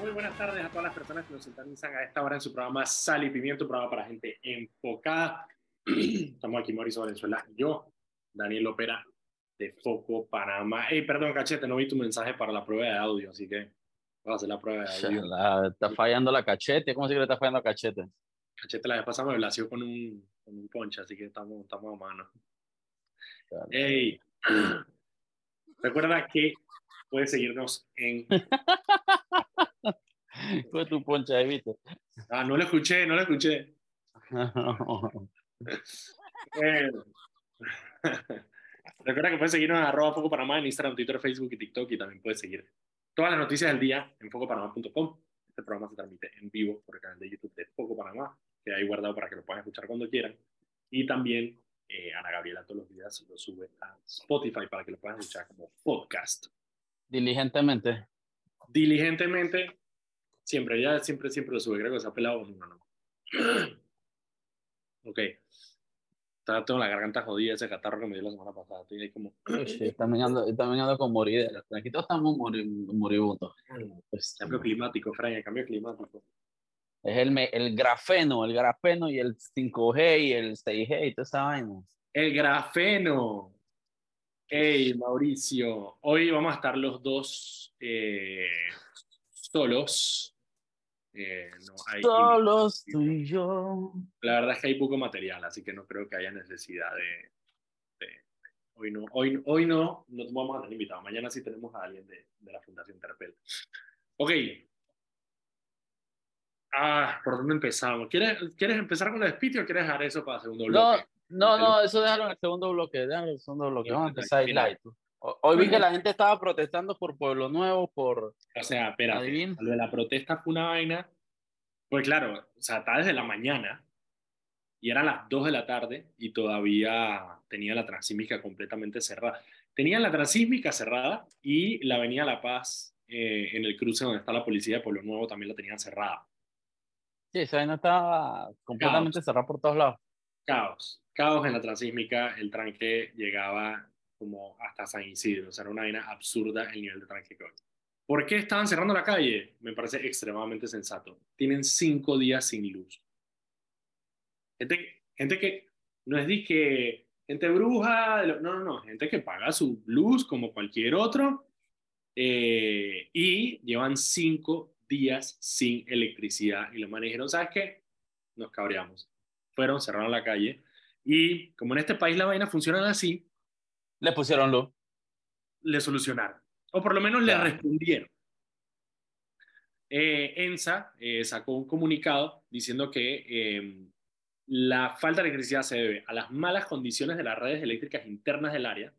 Muy buenas tardes a todas las personas que nos sintonizan a esta hora en su programa Sal y Pimiento, programa para gente enfocada. Estamos aquí Mauricio Valenzuela, yo, Daniel Opera, de Foco Panamá. Hey, perdón, cachete, no vi tu mensaje para la prueba de audio, así que voy a hacer la prueba de audio. La, está fallando la cachete. ¿Cómo se que le está fallando la cachete? Cachete la vez pasada me lació con un, con un ponche, así que estamos, estamos a mano. Hey, recuerda que puedes seguirnos en. Fue tu ponche ahí, ¿viste? Ah, no lo escuché, no lo escuché. Eh, recuerda que puedes seguirnos en arroba Foco Panamá en Instagram, Twitter, Facebook y TikTok y también puedes seguir todas las noticias del día en focopanamá.com. Este programa se transmite en vivo por el canal de YouTube de Foco Panamá, que hay guardado para que lo puedan escuchar cuando quieran. Y también eh, Ana Gabriela todos los días lo sube a Spotify para que lo puedan escuchar como podcast. Diligentemente. Diligentemente, siempre, ella siempre, siempre lo sube. Creo que se ha pelado no. ok. Está, tengo la garganta jodida, ese catarro que me dio la semana pasada. Estoy ahí como... Sí, también ando, con morir. Aquí todos estamos mori- moribundos. Pues, Cambio climático, Fran, el cambio climático. es el, el grafeno, el grafeno y el 5G y el 6G y toda esa vaina. El grafeno. Hey, Mauricio. Hoy vamos a estar los dos eh, solos. Eh, no hay, Solos tú y yo. La verdad es que hay poco material, así que no creo que haya necesidad de. de- hoy, no, hoy, hoy no, no vamos a tener invitado. Mañana sí tenemos a alguien de, de la Fundación Terpel. Ok. Ah, ¿por dónde empezamos? ¿Quieres, ¿Quieres empezar con el despido o quieres dejar eso para el segundo No, bloque? no, no, eso déjalo en el segundo bloque. Déjalo en el segundo bloque. Vamos a empezar ahí light. Ho- Hoy vi que la gente estaba protestando por Pueblo Nuevo, por. O sea, Adivina. lo de la protesta fue una vaina. Pues claro, o sea, está desde la mañana y eran las 2 de la tarde y todavía tenía la transísmica completamente cerrada. Tenían la transísmica cerrada y la Avenida La Paz eh, en el cruce donde está la policía de Pueblo Nuevo también la tenían cerrada. Sí, esa vaina estaba completamente cerrada por todos lados. Caos, caos en la transísmica, el tranque llegaba como hasta San Isidro, o sea, era una vaina absurda el nivel de tranque que había. ¿Por qué estaban cerrando la calle? Me parece extremadamente sensato. Tienen cinco días sin luz. Gente, gente que no es de que gente bruja, no, no, no, gente que paga su luz como cualquier otro eh, y llevan cinco días sin electricidad y lo manejaron. ¿Sabes qué? Nos cabreamos. Fueron, cerraron la calle y como en este país la vaina funciona así, Le pusieron luz. le solucionaron. O por lo menos le respondieron. Eh, ENSA eh, sacó un comunicado diciendo que eh, la falta de electricidad se debe a las malas condiciones de las redes eléctricas internas del área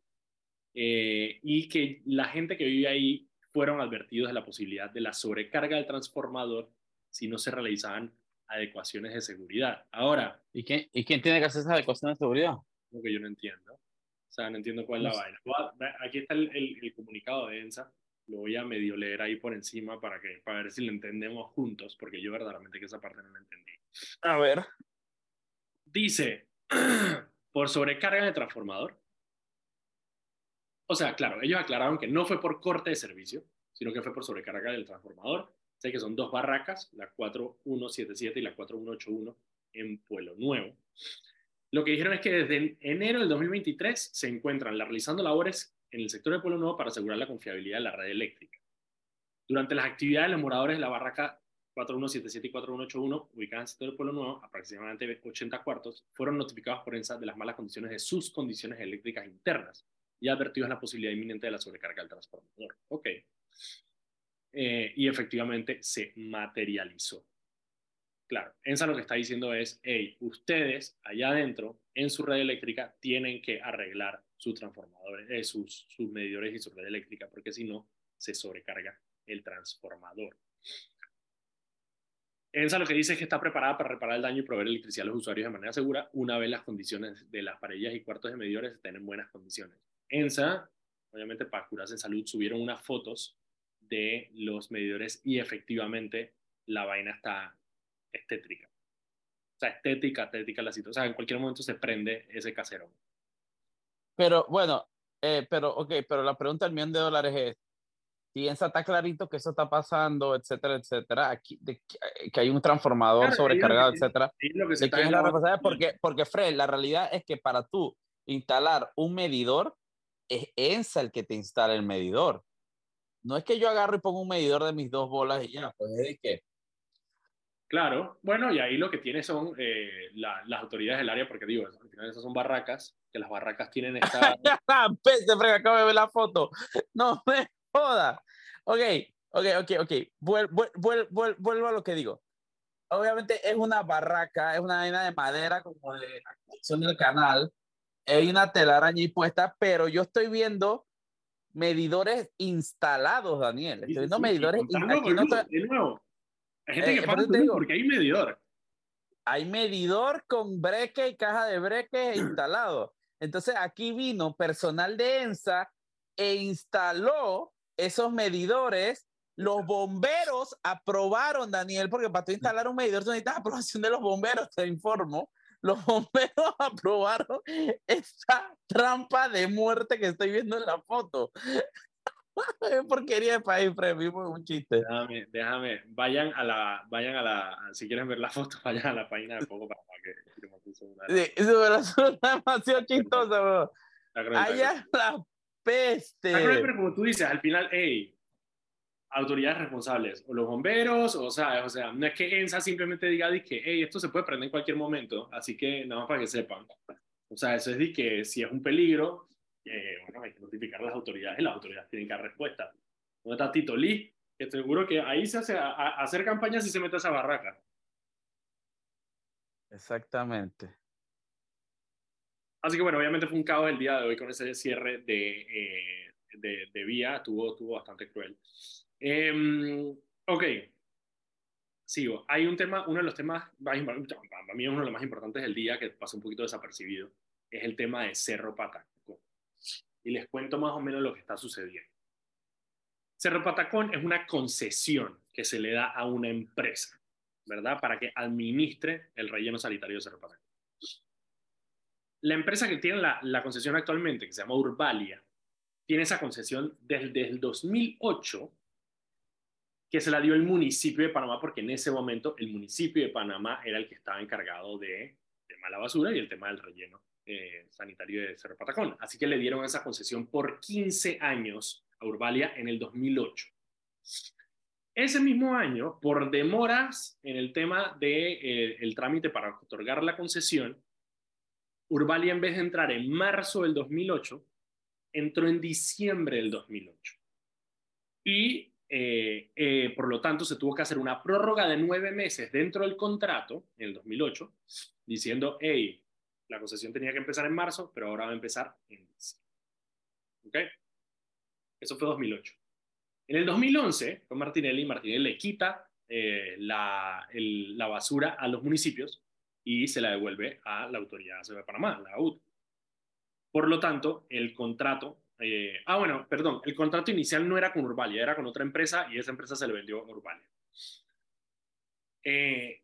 eh, y que la gente que vive ahí fueron advertidos de la posibilidad de la sobrecarga del transformador si no se realizaban adecuaciones de seguridad. Ahora, ¿Y quién, ¿Y quién tiene que hacer esa adecuación de seguridad? lo que yo no entiendo. O sea, no entiendo cuál es la vaina. Aquí está el, el- el comunicado de ENSA. Lo voy a medio leer ahí por encima para, que, para ver si lo entendemos juntos, porque yo verdaderamente que esa parte no la entendí. A ver. Dice, por sobrecarga de transformador. O sea, claro, ellos aclararon que no fue por corte de servicio, sino que fue por sobrecarga del transformador. Sé que son dos barracas, la 4177 y la 4181 en Pueblo Nuevo. Lo que dijeron es que desde enero del 2023 se encuentran realizando labores en el sector de Pueblo Nuevo para asegurar la confiabilidad de la red eléctrica. Durante las actividades, los moradores de la barraca 4177 y 4181, ubicadas en el sector de Pueblo Nuevo, aproximadamente 80 cuartos, fueron notificados por ENSA de las malas condiciones de sus condiciones eléctricas internas y advertidos la posibilidad inminente de la sobrecarga del transformador. Ok. Eh, y efectivamente se materializó. Claro, ENSA lo que está diciendo es, hey, ustedes allá adentro, en su red eléctrica, tienen que arreglar sus transformadores, eh, sus, medidores y su red eléctrica, porque si no, se sobrecarga el transformador. ENSA lo que dice es que está preparada para reparar el daño y proveer electricidad a los usuarios de manera segura una vez las condiciones de las paredes y cuartos de medidores estén en buenas condiciones. ENSA, obviamente para curarse en salud, subieron unas fotos de los medidores y efectivamente la vaina está estétrica. O sea, estética, estética la situación. O sea, en cualquier momento se prende ese caserón. Pero bueno, eh, pero ok, pero la pregunta del millón de dólares es, si está clarito que eso está pasando, etcétera, etcétera, aquí, que hay un transformador sobrecargado, etcétera. lo que se ¿De quién es la responsabilidad? Porque, porque, Fred, la realidad es que para tú instalar un medidor, es ENSA el que te instala el medidor. No es que yo agarro y pongo un medidor de mis dos bolas y ya, pues es de Claro, bueno, y ahí lo que tiene son eh, las autoridades del área, porque digo, esas son barracas, que las barracas tienen esta... Peste, frega, acabo de ver la foto. No me joda. Ok, ok, ok, ok. vuelvo a lo que digo. Obviamente es una barraca, es una vaina de madera como de la construcción del canal. Hay una telaraña ahí puesta, pero yo estoy viendo medidores instalados, Daniel. Estoy viendo medidores instalados. De nuevo, hay gente que eh, porque hay medidor. Hay medidor con breque y caja de breque instalado. Entonces aquí vino personal de ENSA e instaló esos medidores. Los bomberos aprobaron, Daniel, porque para tú instalar un medidor tú necesitas aprobación de los bomberos, te informo. Los bomberos aprobaron esta trampa de muerte que estoy viendo en la foto. porquería de país, Fred, un chiste. Déjame, déjame, vayan a la, vayan a la, si quieren ver la foto, vayan a la página de poco para que Sí, eso es demasiado chistosa, bro. Allá la peste. pero como tú dices, al final, hey, autoridades responsables, o los bomberos, o sea, o sea, no es que ENSA simplemente diga que, hey, esto se puede prender en cualquier momento, así que nada más para que sepan. O sea, eso es de que si es un peligro, eh, bueno, hay que notificar a las autoridades y las autoridades tienen que dar respuesta. ¿Dónde está Tito Lee? Que seguro que ahí se hace a, hacer campañas y se mete a esa barraca. Exactamente. Así que bueno, obviamente fue un caos el día de hoy con ese cierre de, eh, de, de, vía, estuvo, tuvo bastante cruel. Em, ok, sigo. Hay un tema, uno de los temas, para mí es uno de los más importantes del día que pasó un poquito desapercibido, es el tema de Cerro Patacón. Y les cuento más o menos lo que está sucediendo. Cerro Patacón es una concesión que se le da a una empresa, ¿verdad? Para que administre el relleno sanitario de Cerro Patacón. La empresa que tiene la, concesión actualmente, que se llama Urbalia, tiene esa concesión desde el 2008 que se la dio el municipio de Panamá, porque en ese momento el municipio de Panamá era el que estaba encargado de tema de la basura y el tema del relleno eh, sanitario de Cerro Patacón. Así que le dieron esa concesión por 15 años a Urbalia en el 2008. Ese mismo año, por demoras en el tema del de, eh, trámite para otorgar la concesión, Urbalia en vez de entrar en marzo del 2008, entró en diciembre del 2008. Y eh, por lo tanto, se tuvo que hacer una prórroga de nueve meses dentro del contrato, en el 2008, diciendo, hey, la concesión tenía que empezar en marzo, pero ahora va a empezar en diciembre. ¿Ok? Eso fue 2008. En el 2011, con Martinelli, Martinelli le quita eh, la, la, basura a los municipios y se la devuelve a la Autoridad de Panamá, la AUD. Por lo tanto, el contrato eh, ah, bueno, perdón, el contrato inicial no era con Urbalia, era con otra empresa y esa empresa se le vendió a Urbalia. Eh,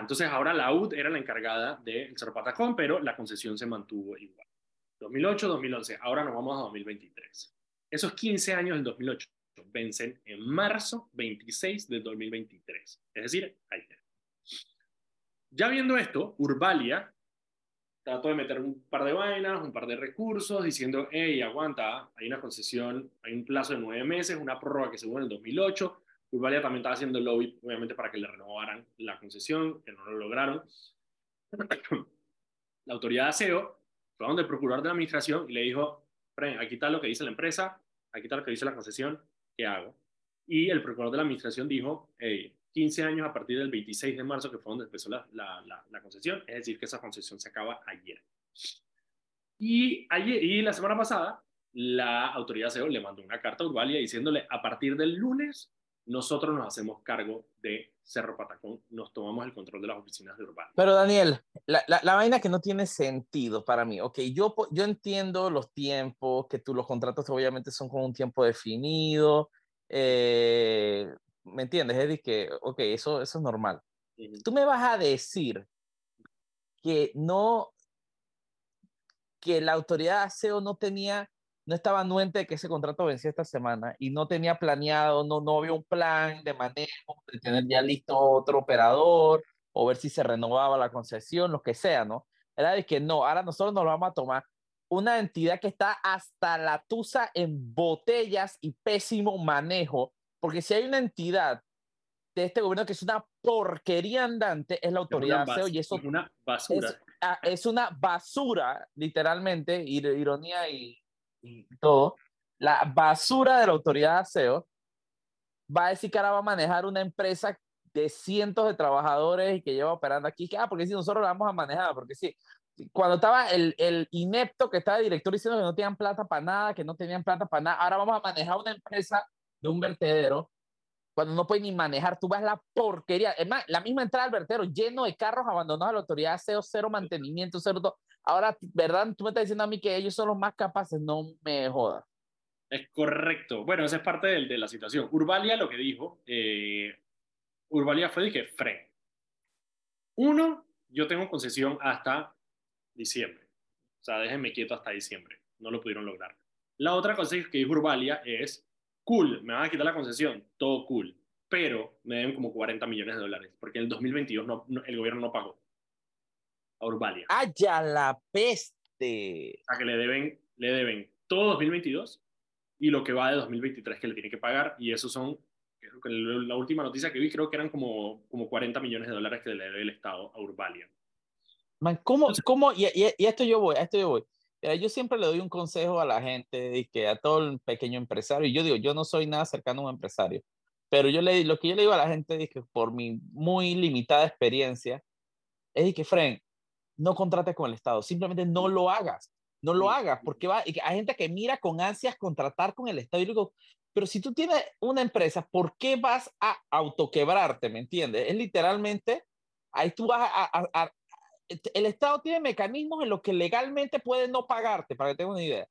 entonces ahora la UD era la encargada del Cerro Patacón, pero la concesión se mantuvo igual. 2008, 2011, ahora nos vamos a 2023. Esos 15 años del 2008 vencen en marzo 26 del 2023, es decir, ayer. Ya viendo esto, Urbalia trato de meter un par de vainas, un par de recursos, diciendo, hey, aguanta, hay una concesión, hay un plazo de nueve meses, una prórroga que se en el 2008. Urbalia también estaba haciendo lobby, obviamente, para que le renovaran la concesión, que no lo lograron. la autoridad de aseo fue donde el procurador de la administración y le dijo, aquí está lo que dice la empresa, aquí está lo que dice la concesión, ¿qué hago? Y el procurador de la administración dijo, hey, 15 años a partir del 26 de marzo, que fue donde empezó la, la, la, concesión, es decir, que esa concesión se acaba ayer. Y, ayer, y la semana pasada, la autoridad CEO le mandó una carta a Urbalia diciéndole, a partir del lunes, nosotros nos hacemos cargo de Cerro Patacón, nos tomamos el control de las oficinas de Urbalia. Pero Daniel, la, la, vaina que no tiene sentido para mí, ok, yo, yo entiendo los tiempos, que tú los contratos obviamente son con un tiempo definido, eh, ¿Me entiendes? Es decir, que, ok, eso, eso es normal. Tú me vas a decir que no, que la autoridad de aseo no tenía no estaba anuente de que ese contrato vencía esta semana y no tenía planeado, no, no había un plan de manejo, de tener ya listo otro operador o ver si se renovaba la concesión, lo que sea, ¿no? Era de que no, ahora nosotros nos lo vamos a tomar una entidad que está hasta la tusa en botellas y pésimo manejo, porque si hay una entidad de este gobierno que es una porquería andante, es la autoridad es y eso es una basura. Es, ah, es, una basura, literalmente, ironía y, y todo. La basura de la autoridad de aseo va a decir que ahora va a manejar una empresa de cientos de trabajadores y que lleva operando aquí, ah, porque si nosotros la vamos a manejar, porque sí, cuando estaba el, el, inepto que estaba de director diciendo que no tenían plata para nada, que no tenían plata para nada, ahora vamos a manejar una empresa de un vertedero, cuando no puede ni manejar, tú ves la porquería, es más, la misma entrada al vertedero lleno de carros abandonados a la autoridad cero, cero mantenimiento, cero todo. Ahora, ¿verdad? Tú me estás diciendo a mí que ellos son los más capaces, no me jodas. Es correcto. Bueno, esa es parte de, la situación. Urbalia lo que dijo, eh, Urbalia fue, dije, Fren. Uno, yo tengo concesión hasta diciembre. O sea, déjenme quieto hasta diciembre. No lo pudieron lograr. La otra cosa que dijo Urbalia es, cool, me van a quitar la concesión, todo cool, pero me deben como 40 millones de dólares, porque en el 2022 no, el gobierno no pagó a Urbalia. ¡Haya la peste! O sea, que le deben, le deben todo 2022 y lo que va de 2023 que le tiene que pagar, y eso son, creo que la última noticia que vi, creo que eran como, como 40 millones de dólares que le debe el Estado a Urbalia. Man, ¿cómo, cómo y, y, esto yo voy, a esto yo voy. Yo siempre le doy un consejo a la gente, y que a todo el pequeño empresario, y yo digo, yo no soy nada cercano a un empresario, pero yo le, lo que yo le digo a la gente es que por mi muy limitada experiencia, es que, Fren, no contrates con el Estado, simplemente no lo hagas, no lo hagas, porque va, y hay gente que mira con ansias contratar con el Estado, y digo, pero si tú tienes una empresa, ¿por qué vas a autoquebrarte? ¿Me entiendes? Es literalmente, ahí tú vas a, a, el Estado tiene mecanismos en los que legalmente puede no pagarte, para que tengas una idea.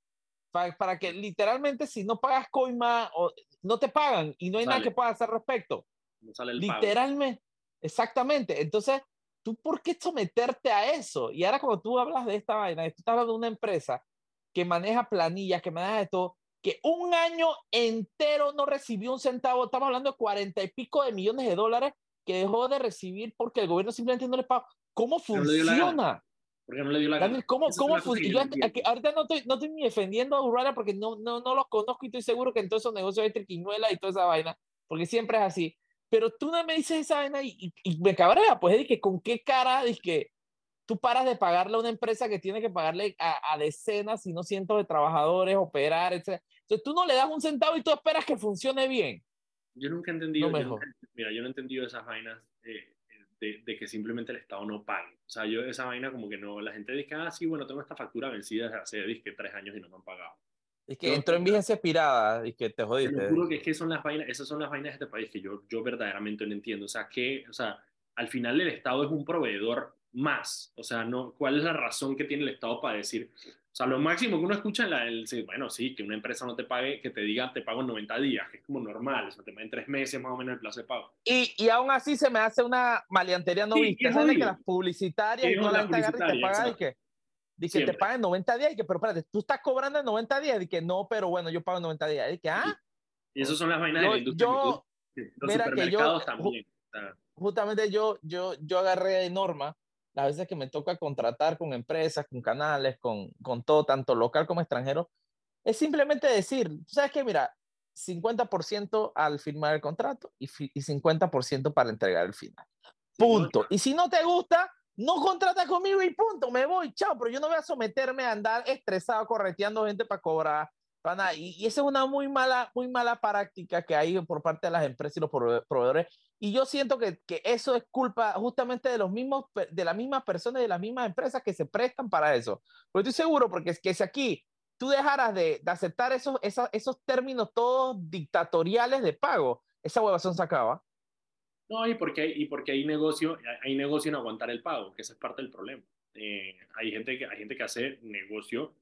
Para, que literalmente si no pagas coima, o, no te pagan y no hay nada que puedas hacer al respecto. No sale el literalmente, exactamente. Entonces, ¿tú por qué someterte a eso? Y ahora cuando tú hablas de esta vaina, tú estás hablando de una empresa que maneja planillas, que maneja esto, que un año entero no recibió un centavo, estamos hablando de cuarenta y pico de millones de dólares que dejó de recibir porque el gobierno simplemente no le pagó. ¿Cómo funciona? Porque no le dio la gana. ¿cómo, cómo funciona? ahorita no estoy, no estoy ni defendiendo a Urrara porque no, no, no los conozco y estoy seguro que en todos esos negocios hay triquiñuela y toda esa vaina, porque siempre es así. Pero tú no me dices esa vaina y, y, me cabrea, pues es que con qué cara es que tú paras de pagarle a una empresa que tiene que pagarle a, a decenas, si no cientos de trabajadores, operar, etc. Entonces tú no le das un centavo y tú esperas que funcione bien. Yo nunca he entendido, mira, yo no he entendido esas vainas eh, de, que simplemente el Estado no pague. O sea, yo esa vaina como que no, la gente dice, ah, sí, bueno, tengo esta factura vencida desde hace disque, tres años y no me han pagado. Es que entró en vigencia expirada y que te jodiste. Te juro que es que son las vainas, esas son las vainas de este país que yo, yo verdaderamente no entiendo. O sea, que, o sea, al final el Estado es un proveedor más. O sea, no, ¿cuál es la razón que tiene el Estado para decir, o sea, lo máximo que uno escucha en la, el, bueno, sí, que una empresa no te pague, que te diga te pago en 90 días, que es como normal, o sea, te en tres meses más o menos el plazo de pago. Y, y aún así se me hace una maleantería no vista. ¿Sabes que las publicitarias no la gente y te pagan y que, que te pagan 90 días y que, pero espérate, tú estás cobrando en 90 días y que no, pero bueno, yo pago en 90 días. Y que, ah. Y eso son las vainas de la industria. Yo, los mira que yo, también. Justamente yo, yo, yo agarré de norma las veces que me toca contratar con empresas, con canales, con, con todo, tanto local como extranjero, es simplemente decir, sabes que mira, 50% al firmar el contrato y, y 50% para entregar el final. Punto. Y si no te gusta, no contratas conmigo y punto, me voy, chao, pero yo no voy a someterme a andar estresado correteando gente para cobrar. Y, y esa es una muy mala, muy mala práctica que hay por parte de las empresas y los proveedores y yo siento que, que, eso es culpa justamente de los mismos, de las mismas personas, de las mismas empresas que se prestan para eso. Porque estoy seguro, porque es que si aquí tú dejaras de, de aceptar esos, esos, esos, términos todos dictatoriales de pago, esa huevazón se acaba. No, y porque, y porque hay negocio, hay negocio en aguantar el pago, que esa es parte del problema. Eh, hay, gente que, hay gente que hace negocio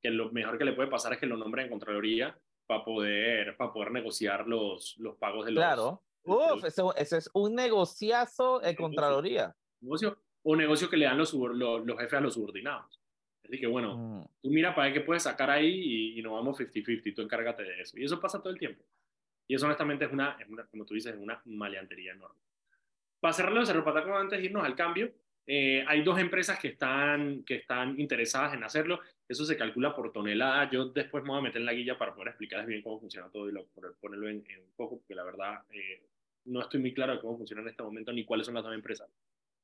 que lo mejor que le puede pasar es que lo nombren en Contraloría para poder, para poder negociar los, los pagos de los, claro Uf, eso, es un negociazo de Contraloría. Negocio, o negocio que le dan los, los, jefes a los subordinados. Así que bueno, Mm. tú mira para ver qué puedes sacar ahí y, y nos vamos 50-50, tú encárgate de eso. Y eso pasa todo el tiempo. Y eso honestamente es una, es una como tú dices, es una maleantería enorme. Para cerrarlo de Cerro Patacón, antes de irnos al cambio, eh, hay dos empresas que están, que están interesadas en hacerlo. Eso se calcula por tonelada. Yo después me voy a meter en la guía para poder explicarles bien cómo funciona todo y lo, ponerlo en, en un poco, porque la verdad eh, no estoy muy claro de cómo funciona en este momento ni cuáles son las dos empresas.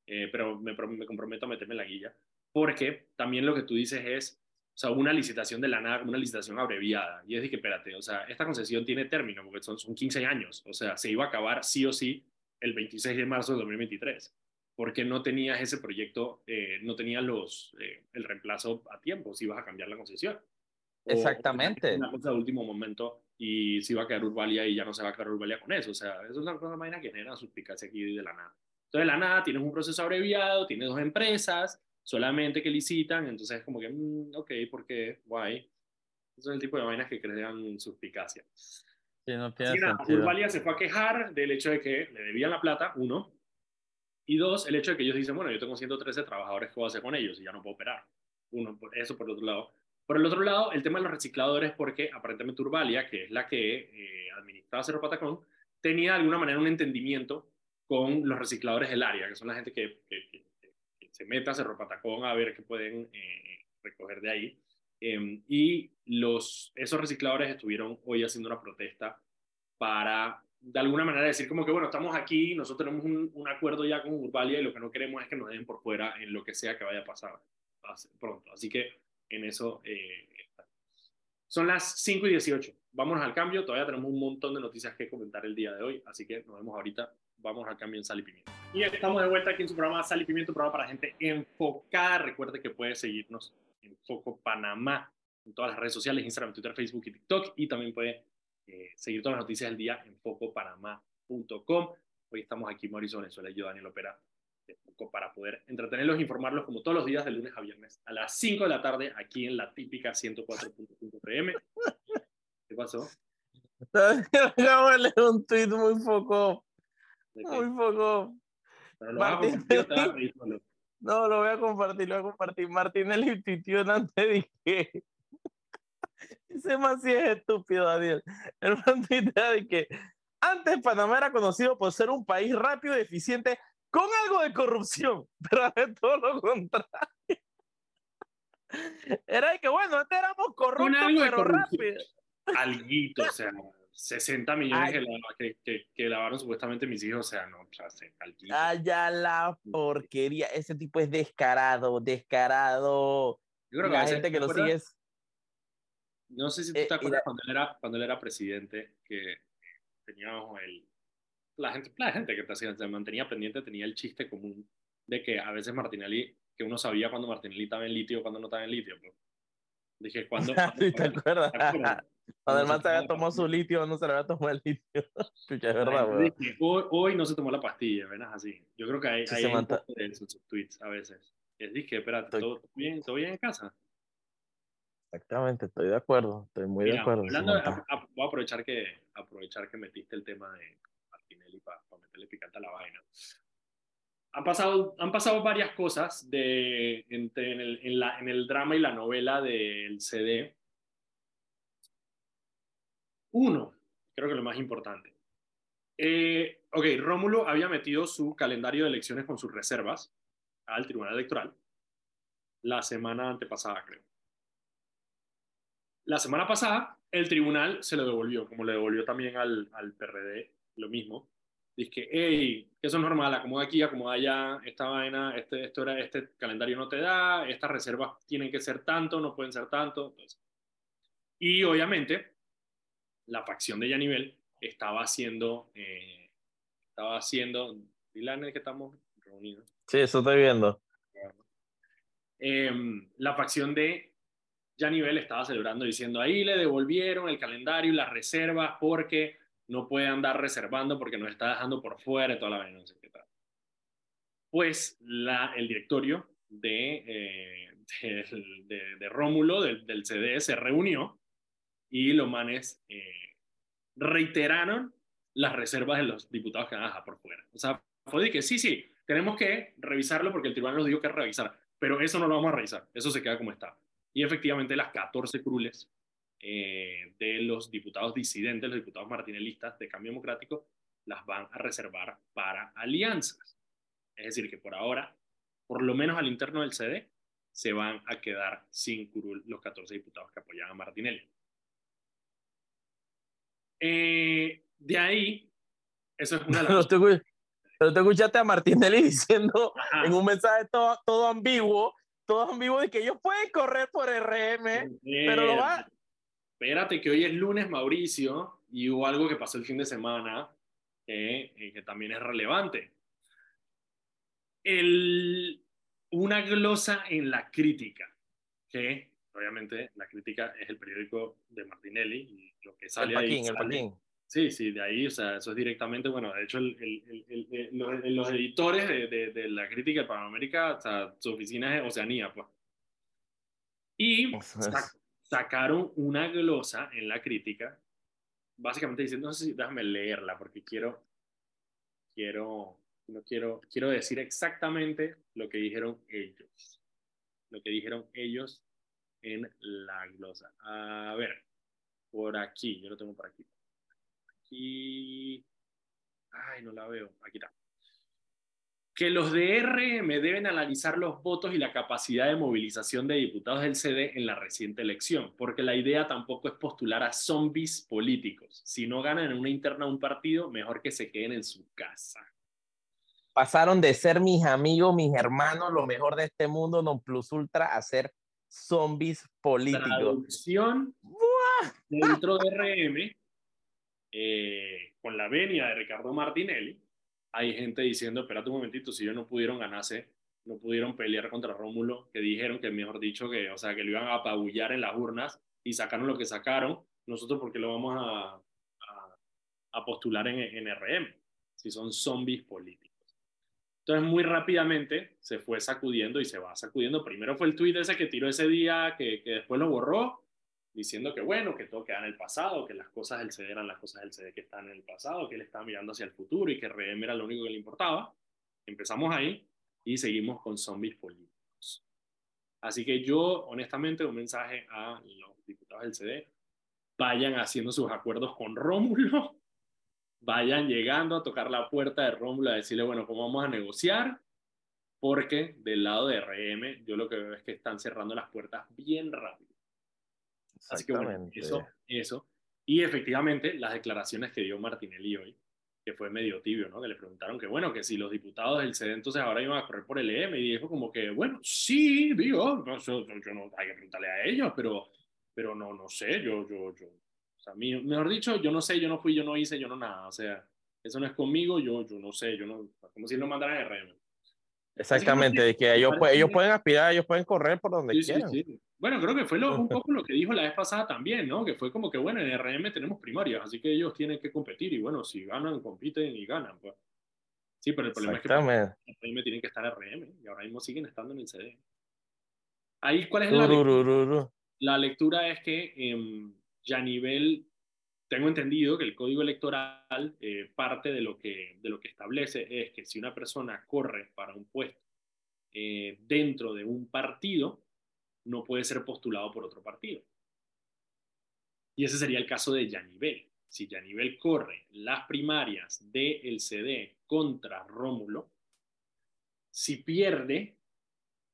Eh, pero me, me comprometo a meterme en la guía. Porque también lo que tú dices es, o sea, una licitación de la nada, una licitación abreviada. Y es de que, espérate, o sea, esta concesión tiene término, porque son, son 15 años. O sea, se iba a acabar sí o sí el 26 de marzo de 2023 porque no tenías ese proyecto, eh, no tenías los, eh, el reemplazo a tiempo, si ibas a cambiar la concesión. O- Exactamente. Una cosa de último momento y si va a quedar Urbalia y ya no se va a quedar Urbalia con eso. O sea, eso es una cosa vaina que genera suspicacia aquí de la nada. Entonces, de la nada tienes un proceso abreviado, tienes dos empresas solamente que licitan, entonces es como que, mm, ok, ¿por qué? Guay. Es el tipo de vainas que crean suspicacia. Sí, no nada. Urbalia se fue a quejar del hecho de que le debían la plata, uno, y dos, el hecho de que ellos dicen, bueno, yo tengo 113 trabajadores, ¿qué voy a hacer con ellos? Y ya no puedo operar. Uno, por eso por el otro lado. Por el otro lado, el tema de los recicladores, porque aparentemente Urbalia, que es la que eh, administraba Cerro Patacón, tenía de alguna manera un entendimiento con los recicladores del área, que son la gente que se mete a Cerro Patacón a ver qué pueden eh, recoger de ahí. Eh, y los, esos recicladores estuvieron hoy haciendo una protesta para de alguna manera decir como que, bueno, estamos aquí, nosotros tenemos un, un acuerdo ya con Urbalia y lo que no queremos es que nos den por fuera en lo que sea que vaya a pasar pronto. Así que en eso eh, son las 5 y 18. Vámonos al cambio, todavía tenemos un montón de noticias que comentar el día de hoy, así que nos vemos ahorita. Vamos al cambio en Sal y Pimiento. Y estamos de vuelta aquí en su programa Sal y Pimiento, un programa para gente enfocada. Recuerde que puede seguirnos en Foco Panamá en todas las redes sociales, Instagram, Twitter, Facebook y TikTok. Y también puede eh, seguir todas las noticias del día en focopanamá.com. Hoy estamos aquí Mauricio Venezuela y yo, Daniel Opera, de Foco, para poder entretenerlos e informarlos como todos los días de lunes a viernes a las 5 de la tarde aquí en la típica 104.5 PM. ¿Qué pasó? Acabo de leer un tweet muy poco. Muy poco. ¿Pero lo vas a Martín. a? No, lo voy a compartir, lo voy a compartir. Martinelli tuiteó antes dije. Ese más sí es estúpido, Daniel. El tuitea de que antes Panamá era conocido por ser un país rápido y eficiente con algo de corrupción, pero es todo lo contrario. Era de que, bueno, antes éramos corruptos, de pero rápido. Alguito, o sea, 60 millones que, lava- que, que, que lavaron supuestamente mis hijos, o sea, no, o sea, se- alguito. Allá la porquería. Ese tipo es descarado, descarado. Yo creo que La gente que ¿te lo sigue es. No sé si tú Eh, te acuerdas la- cuando, él era, cuando él era presidente, que teníamos el... La gente, la gente que se mantenía pendiente tenía el chiste común de que a veces Martinelli, que uno sabía cuando Martinelli estaba en litio cuando no estaba en litio. Pues. Dije, ¿cuándo? Sí, ¿Te acuerdas? Cuando el man se había tomado su litio, no se le había tomado el litio. Chucha, es verdad, weón. hoy, hoy no se tomó la pastilla, ¿verdad? Así. Yo creo que hay, Sí, hay un poco de eso en sus tweets a veces. Es dije, espérate, Estoy- ¿todo bien, ¿todo bien en casa? Exactamente, estoy de acuerdo, estoy muy de Mira, acuerdo. hablando de- a- a- voy a aprovechar que, aprovechar que metiste el tema de Martinelli para meterle picante a la vaina. Han pasado, han pasado varias cosas de, entre- en, el, en la- en el drama y la novela del CD. Uno, creo que lo más importante. Eh, ok, Rómulo había metido su calendario de elecciones con sus reservas al Tribunal Electoral la semana antepasada, creo. La semana pasada, el tribunal se lo devolvió, como le devolvió también al, al PRD, lo mismo. Dice que, hey, eso es normal, acomoda aquí, acomoda allá, esta vaina, este, esto era, este calendario no te da, estas reservas tienen que ser tanto, no pueden ser tanto. Y obviamente, la facción de Yanivel estaba haciendo, eh, estaba haciendo, dile a Anel que estamos reunidos. Sí, eso estoy viendo. Eh, la facción de Yanivel estaba celebrando diciendo ahí le devolvieron el calendario y las reservas porque no puede andar reservando porque nos está dejando por fuera y toda la vaina, no sé qué tal. Pues la, el directorio de, eh, de, de Rómulo, del, del CD, se reunió y los manes eh, reiteraron las reservas de los diputados que van a dejar por fuera. O sea, fue de que sí, sí, tenemos que revisarlo porque el tribunal nos dijo que revisar. Pero eso no lo vamos a revisar, eso se queda como está. Y efectivamente las 14 crules eh, de los diputados disidentes, los diputados martinelistas de Cambio Democrático, las van a reservar para alianzas. Es decir, que por ahora, por lo menos al interno del CD, se van a quedar sin curul los 14 diputados que apoyaban a Martinelli. Eh, de ahí, eso es una de las... Pero te escuchaste a Martinelli diciendo en un mensaje todo, todo ambiguo, todo ambiguo de que ellos pueden correr por RM, pero lo va... Espérate que hoy es lunes, Mauricio, y hubo algo que pasó el fin de semana eh, que también es relevante. El, una glosa en la crítica, que obviamente la crítica es el periódico de Martinelli, y lo que sale el ahí... El Sí, sí, de ahí, o sea, eso es directamente, bueno, de hecho, el, el, los, editores de, de, la crítica de Panamérica, o sea, su oficina es Oceanía, pues. Y sacaron una glosa en la crítica, básicamente diciendo, no sé si déjame leerla, porque quiero, quiero, no quiero, quiero decir exactamente lo que dijeron ellos, lo que dijeron ellos en la glosa. A ver, por aquí, yo lo tengo por aquí aquí. Ay, no la veo. Aquí está. Que los de RM deben analizar los votos y la capacidad de movilización de diputados del CD en la reciente elección, porque la idea tampoco es postular a zombies políticos. Si no ganan en una interna un partido, mejor que se queden en su casa. Pasaron de ser mis amigos, mis hermanos, lo mejor de este mundo, non plus ultra, a ser zombies políticos. Traducción dentro de RM eh, con la venia de Ricardo Martinelli, hay gente diciendo, espérate un momentito, si ellos no pudieron ganarse, no pudieron pelear contra Rómulo, que dijeron que, mejor dicho, que, o sea, que lo iban a apabullar en las urnas y sacaron lo que sacaron, nosotros porque lo vamos a, a, postular en, en RM, si son zombies políticos. Entonces, muy rápidamente se fue sacudiendo y se va sacudiendo. Primero fue el tuit ese que tiró ese día, que, que después lo borró, diciendo que bueno, que todo queda en el pasado, que las cosas del CD eran las cosas del CD que están en el pasado, que él estaba mirando hacia el futuro y que RM era lo único que le importaba. Empezamos ahí y seguimos con zombies políticos. Así que yo, honestamente, un mensaje a los diputados del CD, vayan haciendo sus acuerdos con Rómulo, vayan llegando a tocar la puerta de Rómulo a decirle, bueno, ¿cómo vamos a negociar? Porque del lado de RM, yo lo que veo es que están cerrando las puertas bien rápido Así que bueno, eso, eso. Y efectivamente, las declaraciones que dio Martinelli hoy, que fue medio tibio, ¿no? Que le preguntaron que, bueno, que si los diputados del CD entonces ahora iban a correr por el EM, y dijo como que, bueno, sí, digo, no, yo, yo no, hay que preguntarle a ellos, pero, pero no, no sé, yo, yo, yo, sea, mejor dicho, yo no sé, yo no fui, yo no hice, yo no nada, o sea, eso no es conmigo, yo, yo no sé, yo no, como si no mandaran a RM. Exactamente, de que ellos, ellos pueden aspirar, ellos pueden correr por donde quieran. Sí, sí. Bueno, creo que fue un poco lo que dijo la vez pasada también, ¿no? Que fue como que, bueno, en RM tenemos primarias, así que ellos tienen que competir y bueno, si ganan, compiten y ganan, pues. Sí, pero el problema es que RM tienen que estar en RM y ahora mismo siguen estando en el CD. Ahí, ¿cuál es la lectura? La lectura es que eh, ya a nivel, tengo entendido que el código electoral, eh, parte de lo, que, de lo que establece es que si una persona corre para un puesto eh, dentro de un partido, no puede ser postulado por otro partido. Y ese sería el caso de Yanivel. Si Yanivel corre las primarias del CD contra Rómulo, si pierde,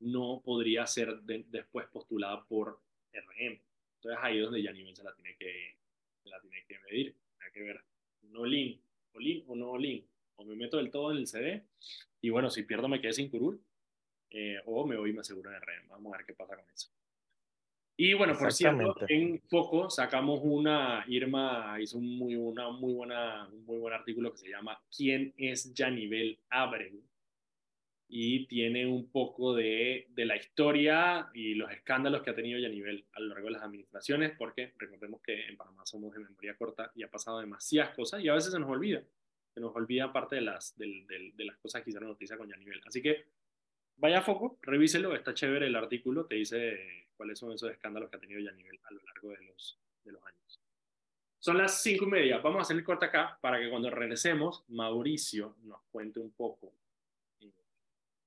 no podría ser después postulada por RM. Entonces ahí es donde Yanivel se la tiene que, la tiene que medir. Tiene que ver, no link, o link o no link. O me meto del todo en el CD y bueno, si pierdo me quedé sin curul eh, o me voy y me aseguro en RM. Vamos a ver qué pasa con eso. Y bueno, por cierto, en Foco sacamos una, Irma hizo un muy, una muy, buena, un muy buen artículo que se llama ¿Quién es Janivel Abreu? Y tiene un poco de, de, la historia y los escándalos que ha tenido Janivel a lo largo de las administraciones, porque recordemos que en Panamá somos de memoria corta y ha pasado demasiadas cosas y a veces se nos olvida, se nos olvida parte de las, de, de las cosas que hicieron noticia con Janivel. Así que vaya a Foco, revíselo, está chévere el artículo, te dice cuáles son esos escándalos que ha tenido ya a lo largo de los, de los años. Son las cinco y media. Vamos a hacer el corte acá para que cuando regresemos, Mauricio nos cuente un poco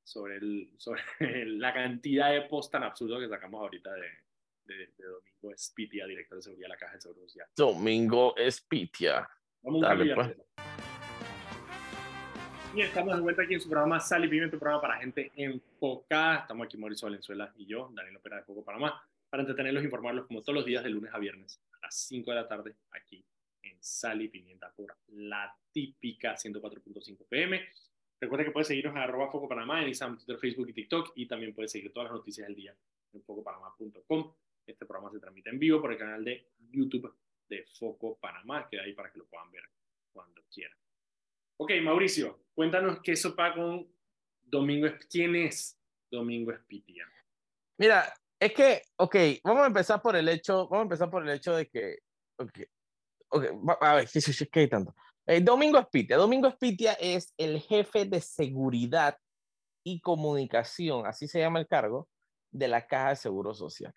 sobre, el, sobre la cantidad de post tan absurdo que sacamos ahorita de, de, Domingo Espitia, director de seguridad de la Caja de Seguro Social. Domingo Espitia. Vamos a Dale, pues. Y estamos de vuelta aquí en su programa Sal y Pimiento, programa para gente enfocada. Estamos aquí Mauricio Valenzuela y yo, Daniel Opera de Foco Panamá, para entretenerlos e informarlos como todos los días de lunes a viernes a las 5 de la tarde aquí en Sal y Pimienta por la típica 104.5 pm. Recuerda que puedes seguirnos a arroba Foco Panamá en Instagram, Twitter, Facebook y TikTok y también puedes seguir todas las noticias del día en focopanamá.com. Este programa se transmite en vivo por el canal de YouTube de Foco Panamá, queda ahí para que lo puedan ver cuando quieran. Ok, Mauricio, cuéntanos qué sopa con Domingo ¿Quién es Domingo Espitia? Mira, es que, ok, vamos a empezar por el hecho, vamos a empezar por el hecho de que, ok, okay a ver, ¿qué, qué hay tanto? Eh, Domingo Espitia. Domingo Espitia es el jefe de seguridad y comunicación, así se llama el cargo, de la Caja de Seguro Social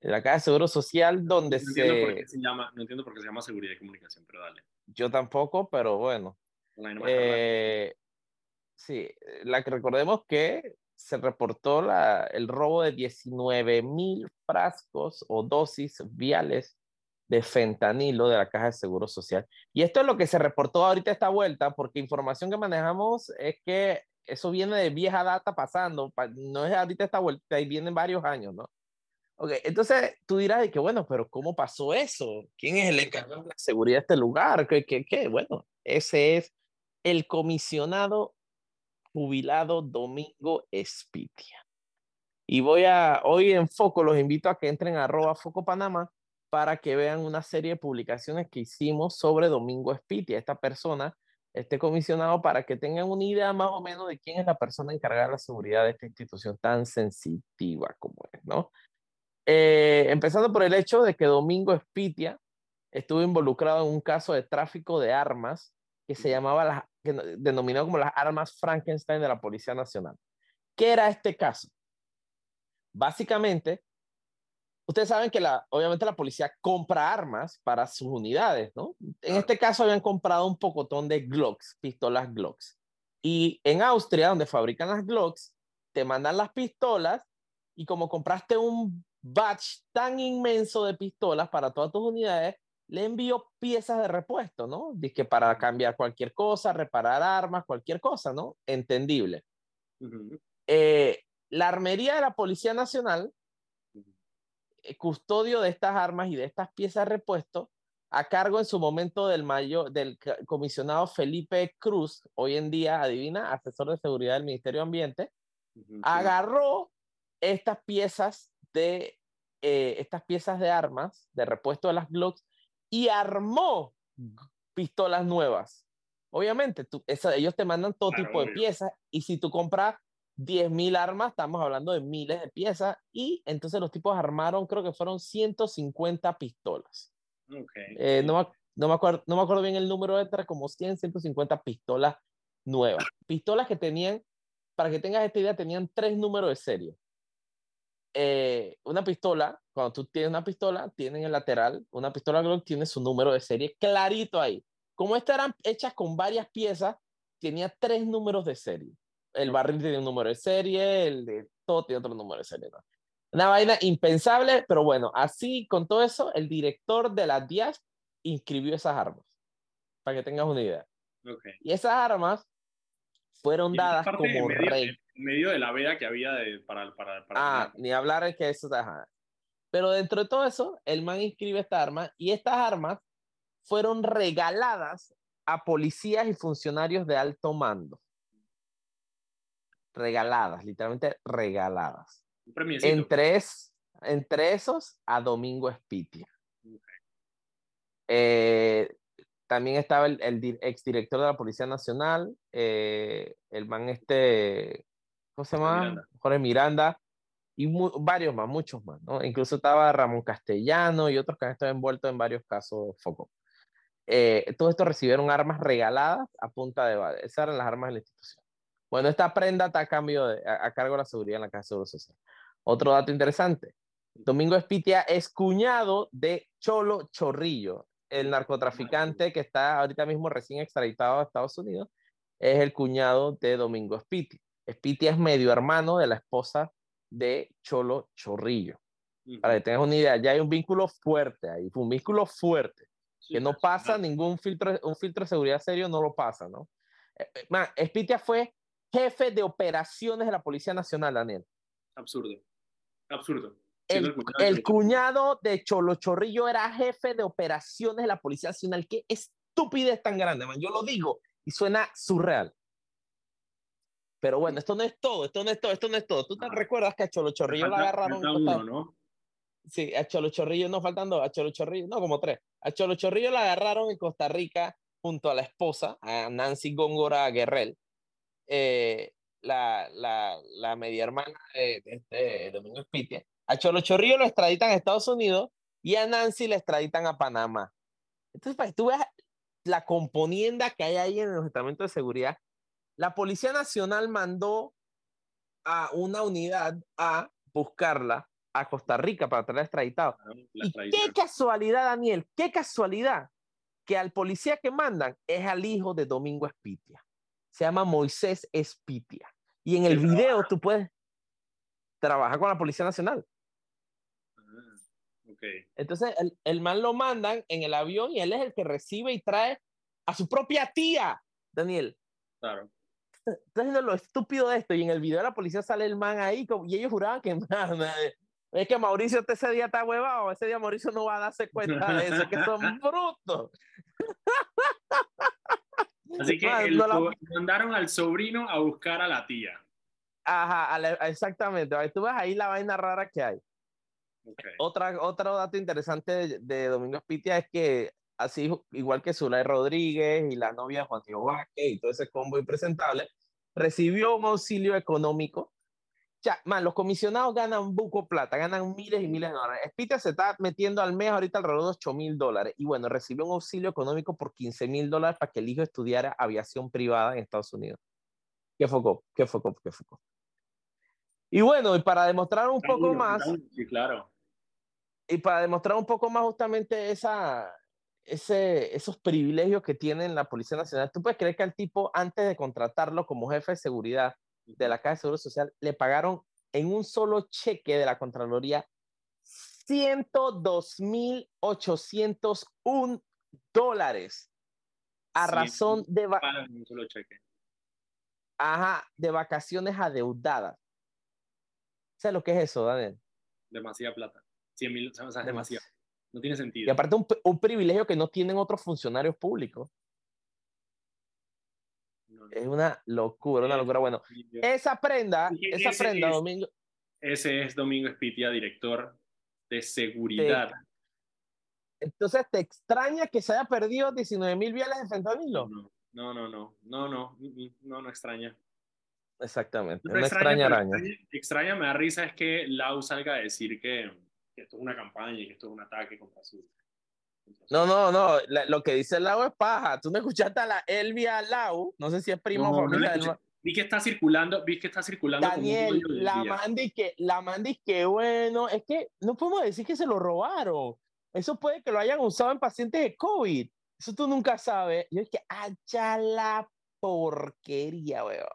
de la Caja de Seguro Social, donde no entiendo Por qué se llama, no entiendo por qué se llama seguridad y comunicación, pero dale. Yo tampoco, pero bueno. Eh, sí, la que recordemos que se reportó la, el robo de 19 mil frascos o dosis viales de fentanilo de la Caja de Seguro Social. Y esto es lo que se reportó ahorita esta vuelta, porque información que manejamos es que eso viene de vieja data pasando, no es ahorita esta vuelta, ahí vienen varios años, ¿no? Ok, entonces tú dirás de que, bueno, pero ¿cómo pasó eso? ¿Quién es el encargado de la seguridad de este lugar? ¿Qué, qué, qué? Bueno, ese es el comisionado jubilado Domingo Espitia. Y voy a, hoy en Foco, los invito a que entren a arroba Foco Panamá para que vean una serie de publicaciones que hicimos sobre Domingo Espitia, esta persona, este comisionado, para que tengan una idea más o menos de quién es la persona encargada de la seguridad de esta institución tan sensitiva como es, ¿no? Eh, empezando por el hecho de que Domingo Espitia estuvo involucrado en un caso de tráfico de armas que se llamaba, las, que denominado como las armas Frankenstein de la Policía Nacional. ¿Qué era este caso? Básicamente, ustedes saben que la, obviamente la policía compra armas para sus unidades, ¿no? En este caso habían comprado un pocotón de Glocks, pistolas Glocks. Y en Austria, donde fabrican las Glocks, te mandan las pistolas y como compraste un batch tan inmenso de pistolas para todas tus unidades, le envió piezas de repuesto, ¿no? Dice que para cambiar cualquier cosa, reparar armas, cualquier cosa, ¿no? Entendible. Eh, la armería de la Policía Nacional, custodio de estas armas y de estas piezas de repuesto, a cargo en su momento del mayor, del comisionado Felipe Cruz, hoy en día, adivina, asesor de seguridad del Ministerio de Ambiente, agarró estas piezas de eh, estas piezas de armas, de repuesto de las Glocks, y armó pistolas nuevas. Obviamente, tú, ellos te mandan todo tipo de piezas y si tú compras 10.000 armas, estamos hablando de miles de piezas y entonces los tipos armaron, creo que fueron 150 pistolas. Eh, no, no, me acuerdo, no me acuerdo bien el número de como 100, 150 pistolas nuevas. Pistolas que tenían, para que tengas esta idea, tenían tres números de serie. Eh, una pistola, cuando tú tienes una pistola, tiene en el lateral, una pistola Glock tiene su número de serie clarito ahí. Como estas eran hechas con varias piezas, tenía tres números de serie. El barril tiene un número de serie, el de todo tiene otro número de serie. Una vaina impensable, pero bueno, así con todo eso, el director de la DIAS inscribió esas armas, para que tengas una idea. Y esas armas fueron dadas como rey medio de la veda que había de, para, para, para Ah, ni hablar de que eso. Pero dentro de todo eso, el man inscribe esta arma y estas armas fueron regaladas a policías y funcionarios de alto mando. Regaladas, literalmente regaladas. entre, es, entre esos, a Domingo Espitia. Eh, también estaba el, el exdirector de la Policía Nacional, eh, el man este, ¿cómo se llama? Jorge Miranda, y varios más, muchos más, ¿no? Incluso estaba Ramón Castellano y otros que han estado envueltos en varios casos foco. Eh, todo esto recibieron armas regaladas a punta de bala. Esas eran las armas de la institución. Bueno, esta prenda está a, cambio de, a, cargo de la seguridad en la Casa de Seguro Social. Otro dato interesante. Domingo Espitia es cuñado de Cholo Chorrillo, el narcotraficante que está ahorita mismo recién extraditado a Estados Unidos. Es el cuñado de Domingo Espitia. Spitia es medio hermano de la esposa de Cholo Chorrillo. Para que tengas una idea, ya hay un vínculo fuerte ahí, un vínculo fuerte, que no pasa ningún filtro, un filtro de seguridad serio, no lo pasa, ¿no? Eh, eh, man, Spitia fue jefe de operaciones de la Policía Nacional, Daniel. Absurdo, absurdo. El, cuñado de Cholo Chorrillo era jefe de operaciones de la Policía Nacional. Qué estupidez tan grande, man. Yo lo digo y suena surreal. Pero bueno, esto no es todo, esto no es todo, esto no es todo. ¿Tú te recuerdas que a Cholo Chorrillo lo agarraron? Uno, ¿no? Sí, a Cholo Chorrillo no faltan dos, a Cholo Chorrillo, no, como tres. A Cholo Chorrillo la agarraron en Costa Rica junto a la esposa, a Nancy Góngora Guerrell, eh, la, la, la, media hermana de, este Domingo Spitia. A Cholo Chorrillo lo extraditan a Estados Unidos y a Nancy le extraditan a Panamá. Entonces, para que tú veas la componienda que hay ahí en el Departamento de Seguridad, la Policía Nacional mandó a una unidad a buscarla a Costa Rica para traer extraditado. Ah, y qué casualidad, Daniel, qué casualidad que al policía que mandan es al hijo de Domingo Espitia. Se llama Moisés Espitia. Y en el video tú puedes trabajar con la Policía Nacional. Ah, Entonces, el, el man lo mandan en el avión y él es el que recibe y trae a su propia tía, Daniel. Claro estás viendo lo estúpido de esto. Y en el video de la policía sale el man ahí y ellos juraban que es que Mauricio ese día está huevado. Ese día Mauricio no va a darse cuenta de eso, que son brutos. Así que mandaron al sobrino a buscar a la tía. Ajá, exactamente. Tú ves ahí la vaina rara que hay. Otra, otro dato interesante de, Domingo Spitia es que así igual que Zulay Rodríguez y la novia Juan Diego Vázquez y todo ese combo impresentable, recibió un auxilio económico. Ya, man, los comisionados ganan buco plata, ganan miles y miles de dólares. Spitia se está metiendo al mes ahorita alrededor de 8 mil dólares. Y bueno, recibió un auxilio económico por 15 mil dólares para que el hijo estudiara aviación privada en Estados Unidos. ¿Qué foco? ¿Qué foco? ¿Qué foco? Y bueno, y para demostrar un poco más. Sí, claro. Y para demostrar un poco más justamente esa, ese, esos privilegios que tiene la Policía Nacional. ¿Tú puedes creer que al tipo, antes de contratarlo como jefe de seguridad de la Caja de Seguro Social, le pagaron en un solo cheque de la Contraloría 102.801 dólares a razón de... Un solo cheque. Ajá, de vacaciones adeudadas. ¿Sabes lo que es eso, Daniel? Demasiada plata. 100 mil, o sea, demasiado. No tiene sentido. Y aparte un, un privilegio que no tienen otros funcionarios públicos. Es una locura, una locura. Bueno, esa prenda, esa prenda, Domingo. Ese es Domingo Espitia, director de seguridad. Entonces, ¿te extraña que se haya perdido 19 mil viales de fentanilo? No, no, no, no, no, no, no, no extraña. Exactamente, una extraña, araña. Extraña, extraña, me da risa es que Lau salga a decir que, que esto es una campaña y que esto es un ataque contra su... No, no, no, lo que dice Lau es paja. Tú no escuchaste a la Elvia Lau, no sé si es primo o familia Vi que está circulando, vi que está circulando. Daniel, la Mandy que, la Mandy que bueno, es que no podemos decir que se lo robaron. Eso puede que lo hayan usado en pacientes de COVID. Eso tú nunca sabes. Yo es que, hacha la porquería, weón.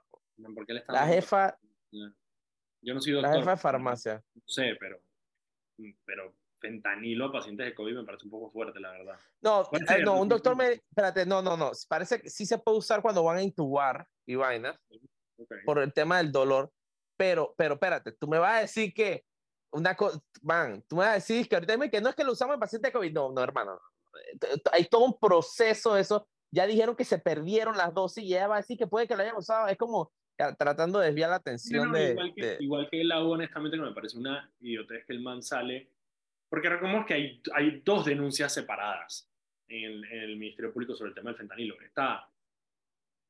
la jefa. Yo no soy doctor. La jefa de farmacia. No sé, pero pero fentanilo a pacientes de COVID me parece un poco fuerte, la verdad. No, eh, no, un doctor me, espérate, no, no, no, parece que sí se puede usar cuando van a intubar y vainas, por el tema del dolor, pero, pero espérate, tú me vas a decir que una cosa, van, tú me vas a decir que ahorita que no es que lo usamos en pacientes de COVID, no, no, hermano, hay todo un proceso de eso, ya dijeron que se perdieron las dosis y ella va a decir que puede que lo hayan usado, es como tratando de desviar la atención de, igual que, Igual que la honestamente, no me parece una idiotez que el man sale, porque recordemos que hay, hay dos denuncias separadas en el, Ministerio Público sobre el tema del fentanilo. Está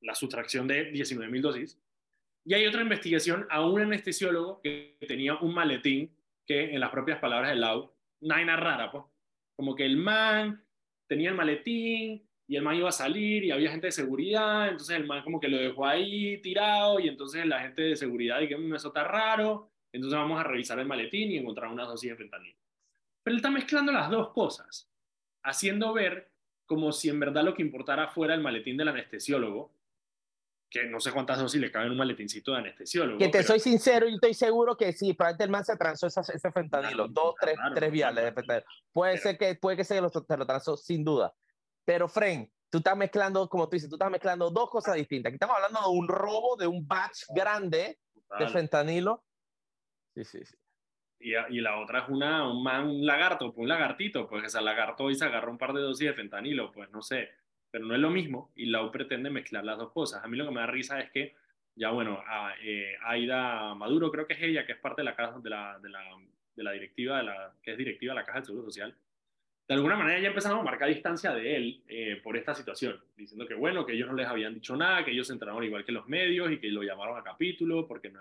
la sustracción de 19.000 dosis y hay otra investigación a un anestesiólogo que tenía un maletín que, en las propias palabras de Lau, una rara, pues. Como que el man tenía el maletín, y el man iba a salir y había gente de seguridad, entonces el man como que lo dejó ahí tirado y entonces la gente de seguridad y que mm, eso está raro, entonces vamos a revisar el maletín y encontrar una dosis de fentanilo. Pero él está mezclando las dos cosas, haciendo ver como si en verdad lo que importara fuera el maletín del anestesiólogo, que no sé cuántas dosis le caben en un maletincito de anestesiólogo. Que te soy sincero, y estoy seguro que sí, probablemente el man se transó ese fentanilo, dos, tres, tres viales de fentanilo. Puede ser que, puede que se lo, te lo transó, sin duda. Pero, Fren, tú estás mezclando, como tú dices, tú estás mezclando dos cosas distintas. Aquí estamos hablando de un robo de un batch grande de fentanilo. Sí, sí, sí. Y, y, la otra es una, un, man, un lagarto, pues un lagartito, pues ese lagarto y se agarra un par de dosis de fentanilo, pues no sé pero no es lo mismo y la U pretende mezclar las dos cosas. A mí lo que me da risa es que ya, bueno, a, eh, Aida Maduro, creo que es ella, que es parte de la, de la, de la, de la directiva, de la, que es directiva de la Caja del Seguro Social, de alguna manera ya empezaron a marcar distancia de él eh, por esta situación, diciendo que bueno, que ellos no les habían dicho nada, que ellos se enteraron igual que los medios y que lo llamaron a capítulo porque no,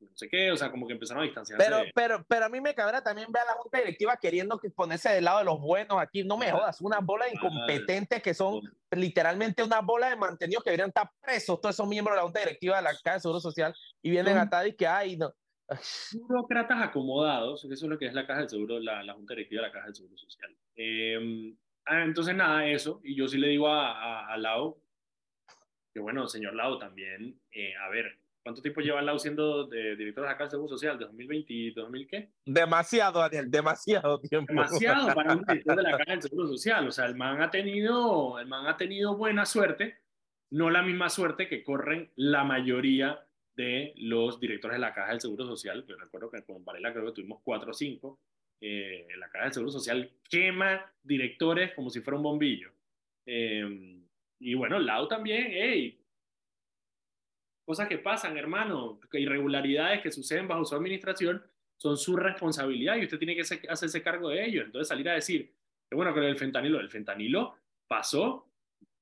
no sé qué, o sea, como que empezaron a distanciarse. Pero, pero, pero a mí me cabrá también ver a la junta directiva queriendo que ponerse del lado de los buenos aquí. No me jodas, una bola de incompetentes que son literalmente una bola de mantenidos que deberían estar presos todos esos miembros de la junta directiva de la Caja de Seguro Social y vienen a y que hay, no. Burócratas acomodados, eso es lo que es la Caja del Seguro, la, la junta directiva de la Caja del Seguro Social. Ah, entonces, nada, eso. Y yo sí le digo a, a, a Lau, que bueno, señor Lau, también, eh, a ver, ¿Cuánto tiempo lleva Lau siendo de director de la Caja Seguro Social? ¿De 2020 y 2000 qué? Demasiado, Daniel, demasiado tiempo. Demasiado para un director de la Caja del Seguro Social. O sea, el man ha tenido, el man ha tenido buena suerte, no la misma suerte que corren la mayoría de los directores de la Caja del Seguro Social. Yo recuerdo que con Varela creo que tuvimos cuatro o cinco. Eh, la Caja del Seguro Social quema directores como si fuera un bombillo. Eh, y bueno, Lau también, hey, cosas que pasan, hermano, irregularidades que suceden bajo su administración son su responsabilidad y usted tiene que hacerse cargo de ello. Entonces salir a decir, que bueno, que el fentanilo, el fentanilo pasó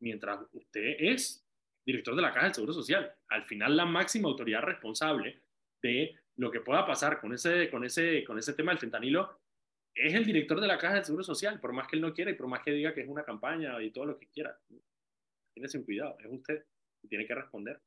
mientras usted es director de la Caja del Seguro Social. Al final la máxima autoridad responsable de lo que pueda pasar con ese, con ese, con ese tema del fentanilo es el director de la Caja del Seguro Social, por más que él no quiera y por más que diga que es una campaña y todo lo que quiera. Tienes cuidado, es usted y tiene que responder.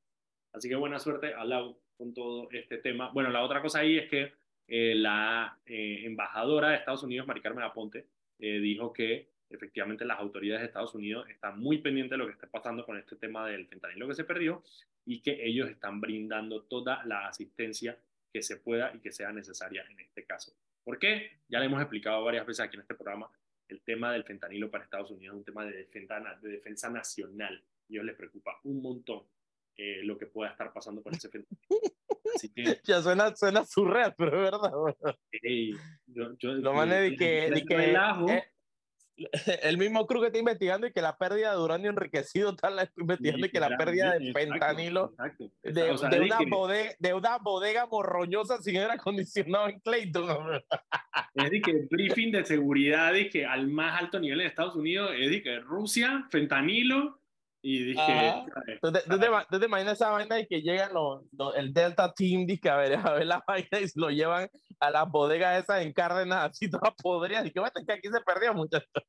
Así que buena suerte a Lau con todo este tema. Bueno, la otra cosa ahí es que eh, la eh, embajadora de Estados Unidos, Mari Carmen Aponte, eh, dijo que efectivamente las autoridades de Estados Unidos están muy pendientes de lo que está pasando con este tema del fentanilo que se perdió y que ellos están brindando toda la asistencia que se pueda y que sea necesaria en este caso. ¿Por qué? Ya le hemos explicado varias veces aquí en este programa, el tema del fentanilo para Estados Unidos es un tema de defensa, de defensa nacional. A ellos les preocupa un montón eh, lo que pueda estar pasando con ese fenómeno. Así que, ya suena, suena surreal, pero es verdad. yo, yo, lo mané de que, de que eh, el mismo crew que está investigando y que la pérdida de uranio enriquecido está investigando y que la pérdida de fentanilo De, una bodega, de una bodega morroñosa sin aire acondicionado en Clayton. Es de que el briefing de seguridad es que al más alto nivel en Estados Unidos es de que Rusia, fentanilo y dije, ¿Tú te, ¿tú, te, imaginas esa vaina y que llegan los, el Delta Team dice, a, ver, a ver la vaina y lo llevan a las bodegas esas en Cárdenas así todas podridas? Y que bueno, que aquí se perdió muchachos.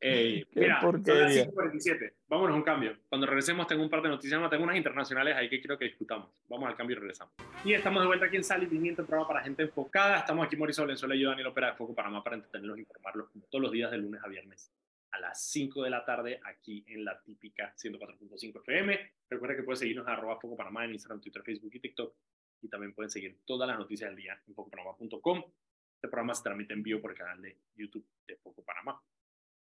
Ey, mira, son las 5.47. Vámonos a un cambio. Cuando regresemos tengo un par de noticias más, tengo unas internacionales ahí que quiero que discutamos. Vamos al cambio y regresamos. Y estamos de vuelta aquí en Sal y Pimiento, programa para gente enfocada. Estamos aquí Mauricio Valenzuela y yo, Daniel Opera de Foco Panamá, para entretenerlos e informarlos como todos los días de lunes a viernes a las 5 de la tarde aquí en la típica 104.5 FM. Recuerda que puedes seguirnos a arroba Panamá en Instagram, Twitter, Facebook y TikTok. Y también pueden seguir todas las noticias del día en focopanamá.com. Este programa se transmite en vivo por el canal de YouTube de Foco Panamá.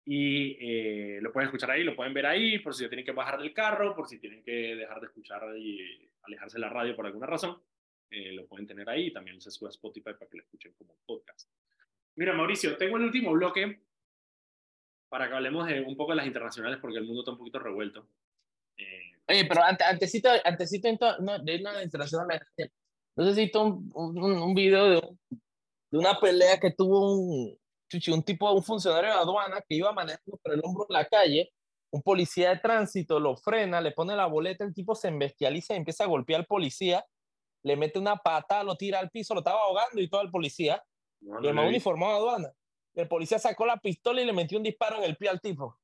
Y eh, lo pueden escuchar ahí, lo pueden ver ahí, por si tienen que bajar del carro, por si tienen que dejar de escuchar y alejarse de la radio por alguna razón. Eh, lo pueden tener ahí. También se sube a Spotify para que lo escuchen como podcast. Mira, Mauricio, tengo el último bloque para que hablemos de un poco de las internacionales, porque el mundo está un poquito revuelto. Eh, Oye, pero antes, antesito, antesito no, de una internacional, no necesito un, un, un video de, de, una pelea que tuvo un, un tipo, un funcionario de aduana que iba manejando por el hombro en la calle, un policía de tránsito lo frena, le pone la boleta, el tipo se embestializa y empieza a golpear al policía, le mete una pata, lo tira al piso, lo estaba ahogando y todo el policía, y el más uniformado de aduana. El policía sacó la pistola y le metió un disparo en el pie al tipo.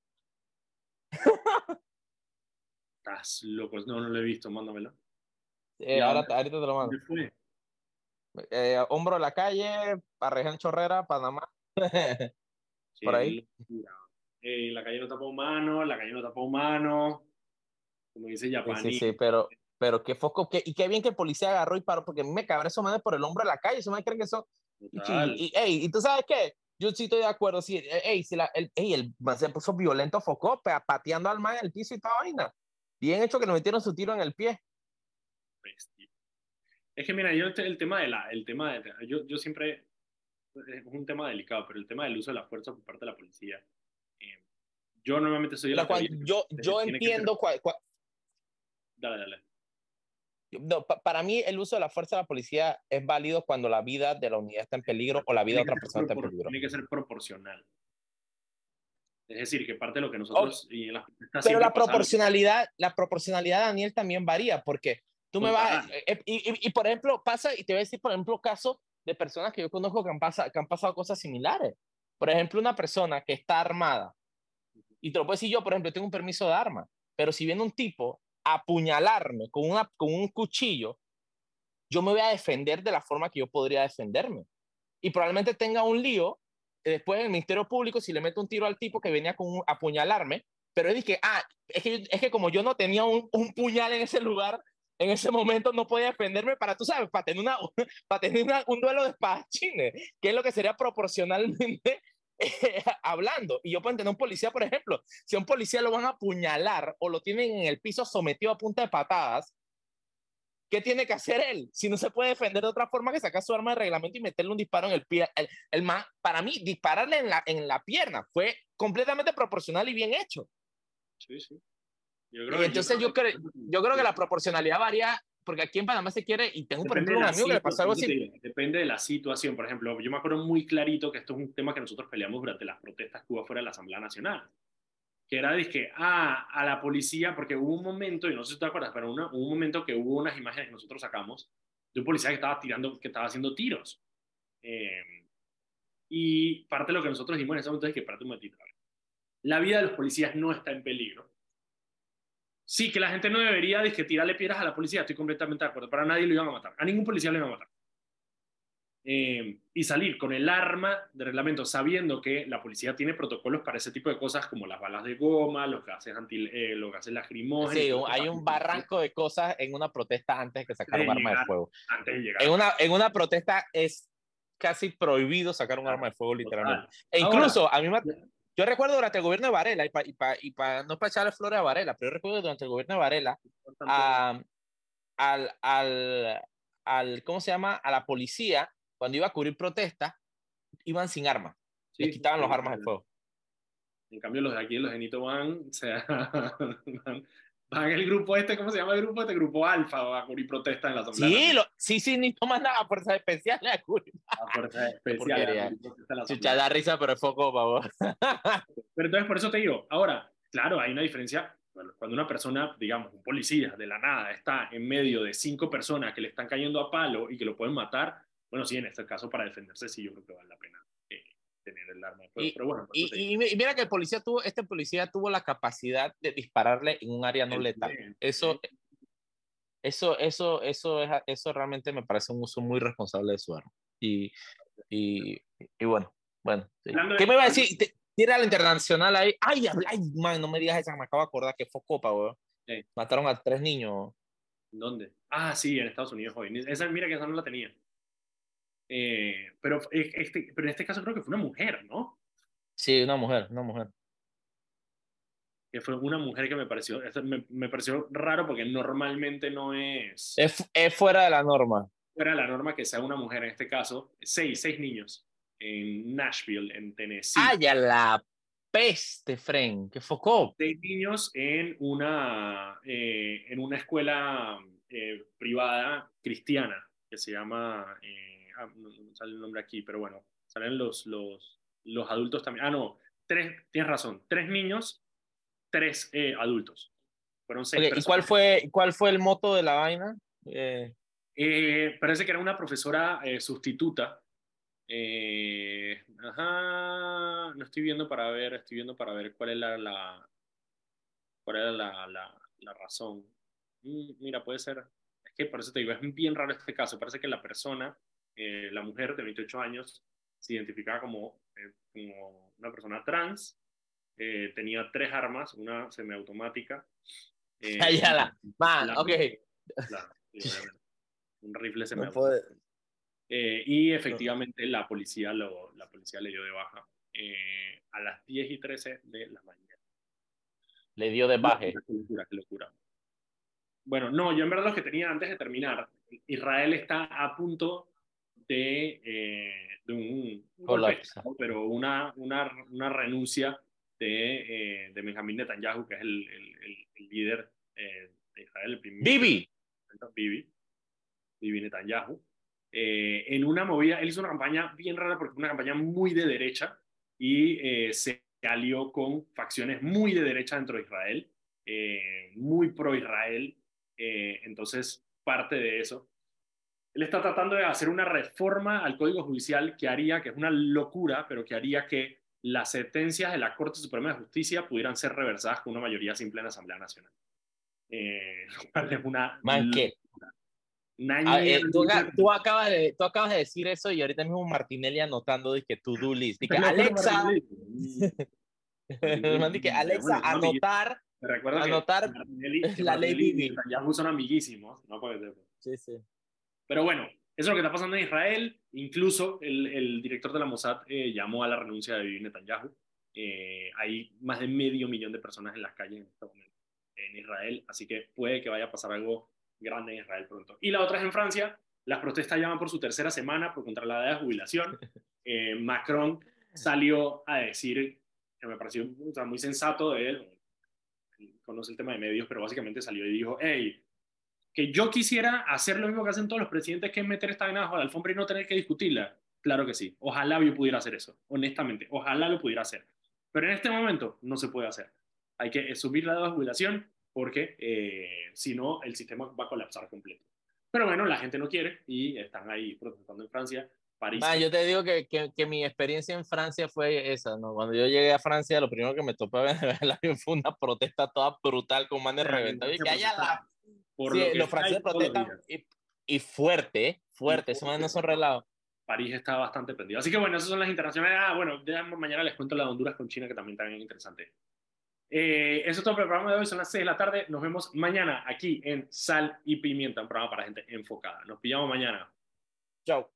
Estás loco, no, no lo he visto, mándamelo. Eh, ahora, ahorita te lo mando. Fue? Eh, hombro de la calle, Parreján Chorrera, Panamá. Por ahí. Eh, la calle no tapa humano, la calle no tapa humano. como dice Japani. Sí, sí, pero, pero qué foco, qué, y qué bien que el policía agarró y paró, porque a mí me cabra esos manes por el hombro de la calle, esos manes creen que son... Y, y, ey, y tú sabes qué, yo sí estoy de acuerdo, sí, ey, si la, el, ey, el man se puso violento, focó, pateando al man en el piso y toda vaina. Bien hecho que nos metieron su tiro en el pie. Es que mira, yo el tema de la, el tema de, yo, yo siempre, es un tema delicado, pero el tema del uso de la fuerza por parte de la policía, eh, yo normalmente soy... La cual, yo, yo entiendo... Cual, dale, dale. No, pa, para mí el uso de la fuerza de la policía es válido cuando la vida de la unidad está en peligro o la vida de otra persona está en peligro. Tiene que ser proporcional. Es decir, que parte de lo que nosotros... Oh, y en pero la proporcionalidad, la proporcionalidad, Daniel, también varía, porque Tú me vas, eh, eh, y, y, por ejemplo, pasa, y te voy a decir, por ejemplo, casos de personas que yo conozco que han, pasado, que han pasado cosas similares. Por ejemplo, una persona que está armada, y te lo puedo decir yo, por ejemplo, tengo un permiso de arma, pero si viene un tipo apuñalarme con, una, con un cuchillo, yo me voy a defender de la forma que yo podría defenderme. Y probablemente tenga un lío después en el Ministerio Público si le meto un tiro al tipo que venía con a apuñalarme, pero es que, ah, es que, es que como yo no tenía un, un puñal en ese lugar, en ese momento no podía defenderme para, tú sabes, para tener, una, para tener un duelo de espadachines, que es lo que sería proporcionalmente eh, hablando. Y yo puedo entender un policía, por ejemplo, si a un policía lo van a apuñalar o lo tienen en el piso sometido a punta de patadas, ¿qué tiene que hacer él? Si no se puede defender de otra forma que sacar su arma de reglamento y meterle un disparo en el pie. El, el más, para mí, dispararle en la, en la pierna fue completamente proporcional y bien hecho. Sí, sí. Yo creo, y entonces yo creo, yo creo que la proporcionalidad varía, porque aquí en Panamá se quiere, y tengo por ejemplo un amigo que le pasó algo así. Depende de la situación, por ejemplo, yo me acuerdo muy clarito que esto es un tema que nosotros peleamos durante las protestas que hubo fuera de la Asamblea Nacional, que era de que, ah, a la policía, porque hubo un momento, y no sé si te acuerdas, pero una, hubo un momento que hubo unas imágenes que nosotros sacamos de un policía que estaba tirando, que estaba haciendo tiros. Eh, y parte de lo que nosotros dijimos en ese momento es que, espérate un momentito, la vida de los policías no está en peligro Sí, que la gente no debería de que tirarle piedras a la policía, estoy completamente de acuerdo. Para nadie lo iban a matar, a ningún policía lo iban a matar. Eh, y salir con el arma de reglamento sabiendo que la policía tiene protocolos para ese tipo de cosas como las balas de goma, los gases, anti, eh, los gases lacrimógenos. Sí, hay un barranco de cosas en una protesta antes de que sacar un arma de fuego. Antes de llegar. En una, en una protesta es casi prohibido sacar un arma de fuego literalmente. E incluso a mí me, yo recuerdo durante el gobierno de Varela, y para y pa, no para echarle flores a Varela, pero yo recuerdo durante el gobierno de Varela, al, al, al, ¿cómo se llama? A la policía, cuando iba a cubrir protestas, iban sin armas. Sí, les quitaban los armas de fuego. En cambio, los de aquí, los de Nito van, o sea, van, van el grupo este, ¿cómo se llama el grupo este? Grupo Alfa a cubrir protestas en la asamblea. Sí, lo, sí, sí, ni toman nada, fuerzas especiales a cubrir. A fuerzas especiales. Chucha, da risa, pero es foco, favor. pero entonces, por eso te digo, ahora, claro, hay una diferencia. Cuando una persona, digamos, un policía de la nada, está en medio de cinco personas que le están cayendo a palo y que lo pueden matar, bueno, sí, en este caso, para defenderse, sí, yo creo que vale la pena tener el arma Y, pero bueno, y, y, mira que el policía tuvo, este policía tuvo la capacidad de dispararle en un área no letal. Eso, eso, eso, eso, es, eso realmente me parece un uso muy responsable de su arma. Y, y, y bueno, bueno. ¿Qué me iba a decir? Tira la internacional ahí. Ay, ay, man, no me digas esa, me acabo de acordar que fue Copa, weón. Mataron a tres niños. ¿Dónde? Ah, sí, en Estados Unidos hoy. Esa, mira que esa no la tenía. Eh, pero, este, pero en este caso creo que fue una mujer, ¿no? Sí, una mujer, una mujer. Que fue una mujer que me pareció, me, me pareció raro porque normalmente no es... es... es. fuera de la norma. Fuera de la norma que sea una mujer, en este caso, seis, seis niños en Nashville, en Tennessee. ¡Ay, a la peste, Fren! ¡Qué focó! Seis niños en una, eh, en una escuela eh, privada cristiana que se llama... Eh, Ah, no, sale el nombre aquí, pero bueno, salen los, los, los adultos también. Ah, no, tres, tienes razón, tres niños, tres eh, adultos. Fueron seis ¿Y cuál fue, cuál fue el moto de la vaina? Eh... Eh, parece que era una profesora sustituta. ajá, no estoy viendo para ver, estoy viendo para ver cuál era la, cuál era la, la, la razón. Mm, mira, puede ser, es que por eso te digo, es bien raro este caso. Parece que la persona eh, la mujer de 28 años se identificaba como, eh, como una persona trans, eh, tenía tres armas, una semiautomática Eh, Ayala. Man, la- ok. Obviamente. Un rifle se No Eh, y efectivamente la policía, lo, la policía le dio de baja eh, a las 10 y 13 de la mañana. Le dio de baje. Qué locura, qué locura. Bueno, no, yo en verdad lo que tenía antes de terminar, Israel está a punto de, eh, de un, golpe pero una, una, una renuncia de, eh, de Benjamín Netanyahu, que es el, el, el- líder eh, de Israel, el primer Bibi. Bibi, Bibi Netanyahu, eh, en una movida, él hizo una campaña bien rara porque fue una campaña muy de derecha y eh, se alió con facciones muy de derecha dentro de Israel, eh, muy pro-Israel, eh, entonces parte de eso. Él está tratando de hacer una reforma al Código Judicial que haría, que es una locura, pero que haría que las sentencias de la Corte Suprema de Justicia pudieran ser reversadas con una mayoría simple en la Asamblea Nacional. Eh, es una Man, ¿qué? Ah, eh, tú, tú acabas de, tú acabas de decir eso y ahorita mismo Martinelli anotando que to do list. Dice, Alexa, dice, Alexa, anotar. Que Anotar Martinelli- que la ley Martinelli Bibi. Netanyahu son amiguísimos, no. Sí, sí. Pero bueno, eso es lo que está pasando en Israel. Incluso el, el director de la Mossad eh, llamó a la renuncia de Bibi Netanyahu. Eh, hay más de medio millón de personas en las calles en este momento en Israel, así que puede que vaya a pasar algo grande en Israel pronto. Y la otra es en Francia. Las protestas llaman por su tercera semana por contra la edad de jubilación. Eh, Macron salió a decir, que me pareció o sea, muy sensato de él, conoce el tema de medios, pero básicamente salió y dijo, hey, que yo quisiera hacer lo mismo que hacen todos los presidentes, que es meter esta vaina bajo la alfombra y no tener que discutirla. Claro que sí. Ojalá yo pudiera hacer eso, honestamente. Ojalá lo pudiera hacer. Pero en este momento no se puede hacer. Hay que subir la edad de jubilación porque eh, si no, el sistema va a colapsar completo. Pero bueno, la gente no quiere y están ahí protestando en Francia, París. Man, yo te digo que, que, que mi experiencia en Francia fue esa, ¿no? Cuando yo llegué a Francia, lo primero que me topé en el avión fue una protesta toda brutal con manes reventados. Y que allá la... por Sí, lo que los franceses protestan y, y fuerte, fuerte, esos manes no son relados. París está bastante prendido. Así que bueno, esas son las internacionales. Ah, bueno, ya mañana les cuento la de Honduras con China, que también está bien interesante. Eh, eso es todo por el programa de hoy. Son las 6 de la tarde. Nos vemos mañana aquí en Sal y Pimienta, un programa para gente enfocada. Nos pillamos mañana. Chao.